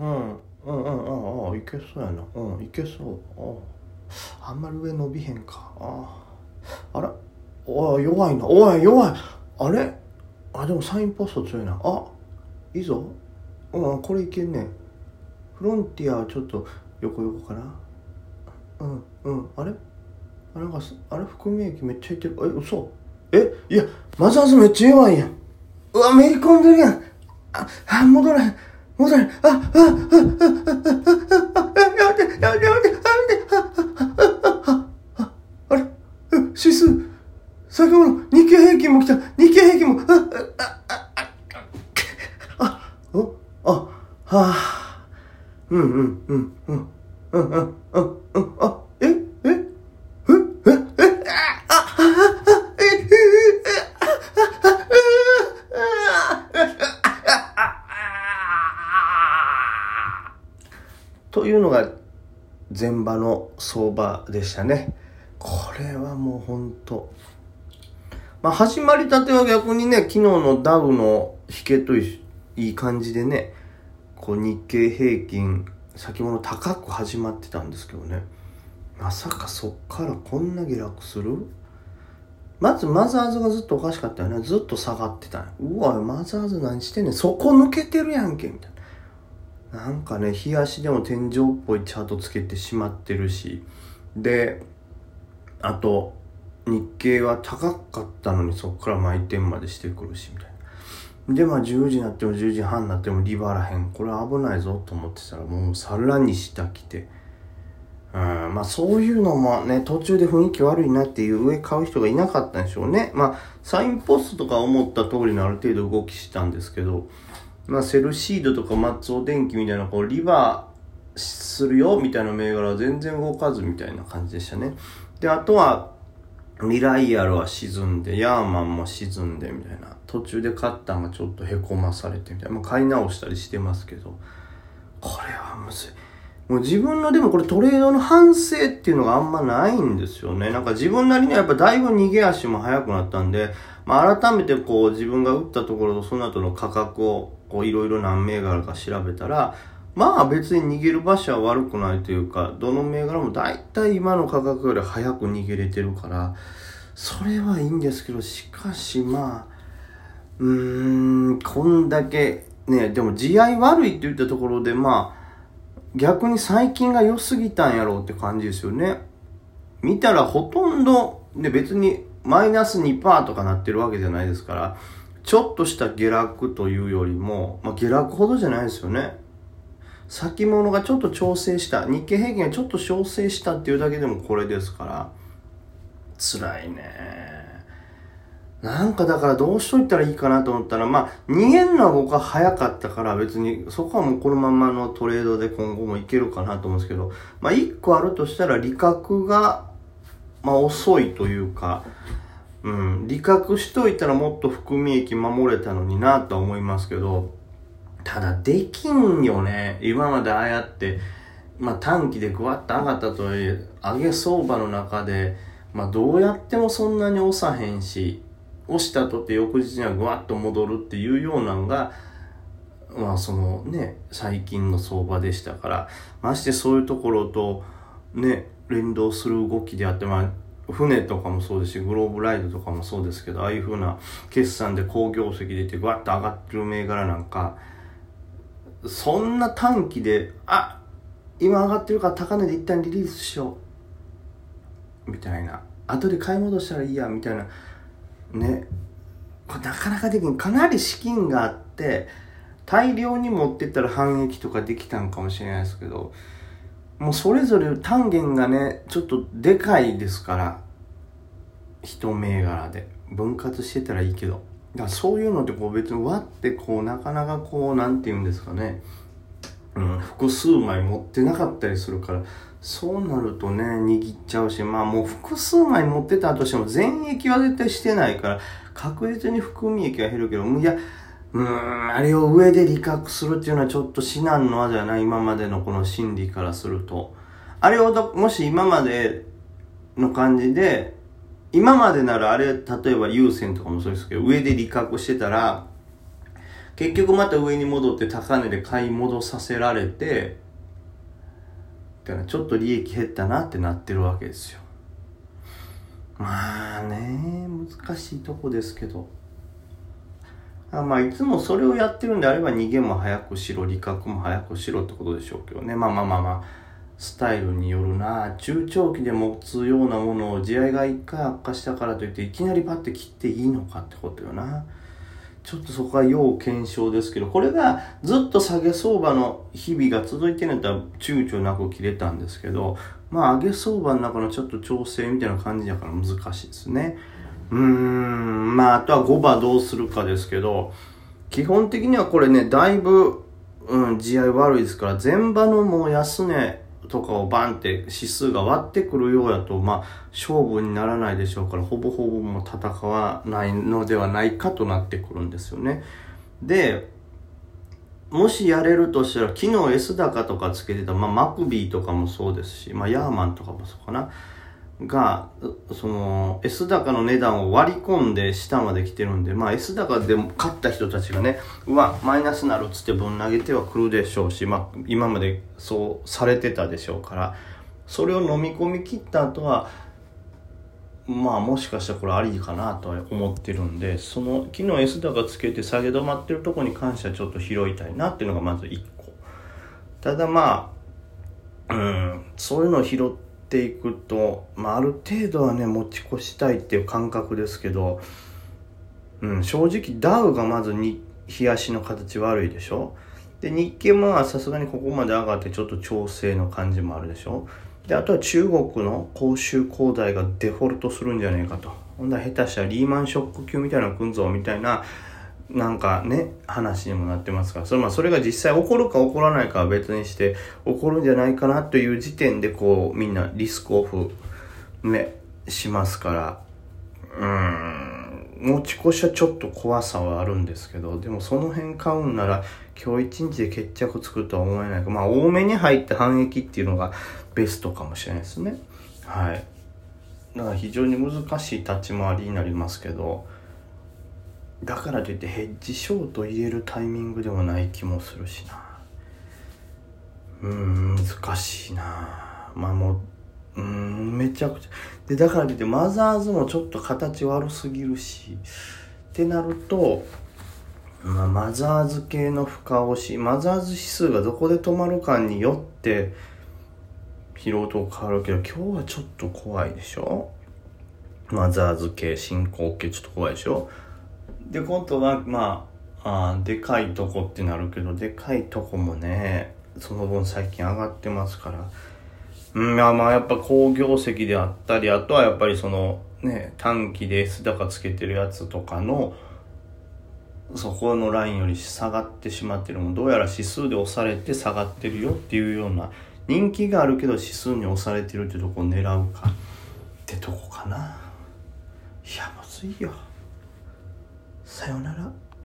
うん。うんうんああいけそうやな。うんいけそう。ああ。あんまり上伸びへんか。ああ。あら。おい弱いな。おい弱い。あれ？あでもサインポスト強いな。あいいぞ。うんこれいけんねフロンティアちょっと横横かな。うんうん。あれ？あなんかすあれ？含み液めっちゃいってる。え嘘。え？いやマザーズめっちゃ弱いや。んうわめり込んでるやん。ああ戻れ。へん戻れ。ああああああああやめてやめてやめてやめてああああれ指数先ほど日経平均も来た日経平均もあああああおあはあうんうんうんうんうんうんうんうんあえええええあああえというのが前場の相場でしたね。これはもう本当まあ始まりたては逆にね、昨日のダウの引けといい感じでね、こう日経平均先物高く始まってたんですけどね。まさかそっからこんな下落する？まずマザーズがずっとおかしかったよね。ずっと下がってたうわ、マザーズ何してんねん。そこ抜けてるやんけ、みたいな。なんかね、日足でも天井っぽいチャートつけてしまってるし。で、あと、日経は高かったのにそこから毎点までしてくるし、みたいな。で、まあ10時になっても10時半になってもリバらへん。これ危ないぞと思ってたら、もうさらに下来て。うん、まあそういうのもね、途中で雰囲気悪いなっていう上買う人がいなかったんでしょうね。まあ、サインポストとか思った通りのある程度動きしたんですけど、まあセルシードとか松尾電機みたいなこうリバーするよみたいな銘柄は全然動かずみたいな感じでしたね。で、あとは、ミライアルは沈んで、ヤーマンも沈んでみたいな。途中で買ったんがちょっとへこまされてみたいな。まあ買い直したりしてますけど、これはむずい。もう自分のでもこれトレードの反省っていうのがあんまないんですよね。なんか自分なりにはやっぱだいぶ逃げ足も速くなったんで、まあ改めてこう自分が打ったところとその後の価格をこういろいろ何銘柄か調べたら、まあ別に逃げる場所は悪くないというか、どの銘柄も大体今の価格より早く逃げれてるから、それはいいんですけど、しかしまあ、うーん、こんだけ、ね、でも地合悪いって言ったところで、まあ、逆に最近が良すぎたんやろうって感じですよね。見たらほとんど、で別にマイナス2%とかなってるわけじゃないですから、ちょっとした下落というよりも、まあ、下落ほどじゃないですよね。先物がちょっと調整した、日経平均がちょっと調整したっていうだけでもこれですから、辛いね。なんかだからどうしといたらいいかなと思ったら、まあ、逃げるのは僕は早かったから別にそこはもうこのままのトレードで今後もいけるかなと思うんですけど、まあ一個あるとしたら利確が、まあ遅いというか、うん、利確しといたらもっと含み益守れたのになとは思いますけど、ただできんよね。今までああやって、まあ短期でグワッと上がったとはいえ、上げ相場の中で、まあどうやってもそんなに押さへんし、押したとって翌日にはグワッと戻るっていうようなのが、まあそのね、最近の相場でしたから、ましてそういうところとね、連動する動きであって、まあ船とかもそうですし、グローブライドとかもそうですけど、ああいう風な決算で好業績出てグワッと上がってる銘柄なんか、そんな短期で、あ今上がってるから高値で一旦リリースしよう。みたいな。後で買い戻したらいいや、みたいな。ね。これなかなかできん。かなり資金があって、大量に持ってったら反撃とかできたんかもしれないですけど、もうそれぞれ単元がね、ちょっとでかいですから、一銘柄で。分割してたらいいけど。だからそういうのってこう別に割ってこうなかなかこうなんて言うんですかね、うん、複数枚持ってなかったりするからそうなるとね握っちゃうしまあもう複数枚持ってたとしても全益は絶対してないから確実に含み益は減るけどいやうんあれを上で利確するっていうのはちょっと至難の輪じゃない今までのこの心理からすると。あれをどもし今までの感じで今までならあれ、例えば優先とかもそうですけど、上で利確してたら、結局また上に戻って高値で買い戻させられてだからちょっと利益減ったなってなってるわけですよ。まあね難しいとこですけど。あまあいつもそれをやってるんであれば逃げも早くしろ利確も早くしろってことでしょうけどね。まあまあまあまあスタイルによるな。中長期で持つようなものを地合いが一回悪化したからといっていきなりパッて切っていいのかってことよな。ちょっとそこは要検証ですけどこれがずっと下げ相場の日々が続いてるんだったら躊躇なく切れたんですけどまあ上げ相場の中のちょっと調整みたいな感じだから難しいですね。うーんまああとは5番どうするかですけど基本的にはこれねだいぶ、うん、地合い悪いですから前場のもう安値とかをバンって指数が割ってくるようやと、まあ、勝負にならないでしょうから、ほぼほぼもう戦わないのではないかとなってくるんですよね。で、もしやれるとしたら、昨日 S 高とかつけてた、まあ、マクビーとかもそうですし、まあ、ヤーマンとかもそうかな。が、その、S 高の値段を割り込んで下まで来てるんで、まあ S 高でも買った人たちがね、うわ、マイナスなるっつってぶん投げてはくるでしょうし、まあ今までそうされてたでしょうから、それを飲み込み切った後は、まあもしかしたらこれありかなとは思ってるんで、その昨日 S 高つけて下げ止まってるとこに関してはちょっと拾いたいなっていうのがまず1個。ただまあ、うん、そういうのを拾って、ていくと、まあ、ある程度はね持ち越したいっていう感覚ですけど、うん、正直ダウがまずに冷やしの形悪いでしょ？で日経もさすがにここまで上がってちょっと調整の感じもあるでしょ？であとは中国の公衆恒大がデフォルトするんじゃねえかと。ほんだら下手したらリーマンショック級みたいなの来んぞみたいななんかね、話にもなってますから、それまあそれが実際起こるか起こらないかは別にして、起こるんじゃないかなという時点でこう、みんなリスクオフ、ね、しますから、うーん、持ち越しはちょっと怖さはあるんですけど、でもその辺買うんなら、今日一日で決着つくとは思えないか、まあ多めに入って反撃っていうのがベストかもしれないですね。はい。だから非常に難しい立ち回りになりますけど、だからといってヘッジショート入れるタイミングでもない気もするしな。うん難しいな。まあもううんめちゃくちゃ。でだからといってマザーズもちょっと形悪すぎるし。ってなるとまあ、マザーズ系の深押しマザーズ指数がどこで止まるかによって疲労と変わるけど今日はちょっと怖いでしょ？マザーズ系進行系ちょっと怖いでしょ？で今度はまああでかいとこってなるけどでかいとこもねその分最近上がってますから。うんまあまあやっぱ好業績であったりあとはやっぱりそのね短期で S 高つけてるやつとかのそこのラインより下がってしまってるもどうやら指数で押されて下がってるよっていうような人気があるけど指数に押されてるってとこを狙うかってとこかな。いやむずいよ。さようなら。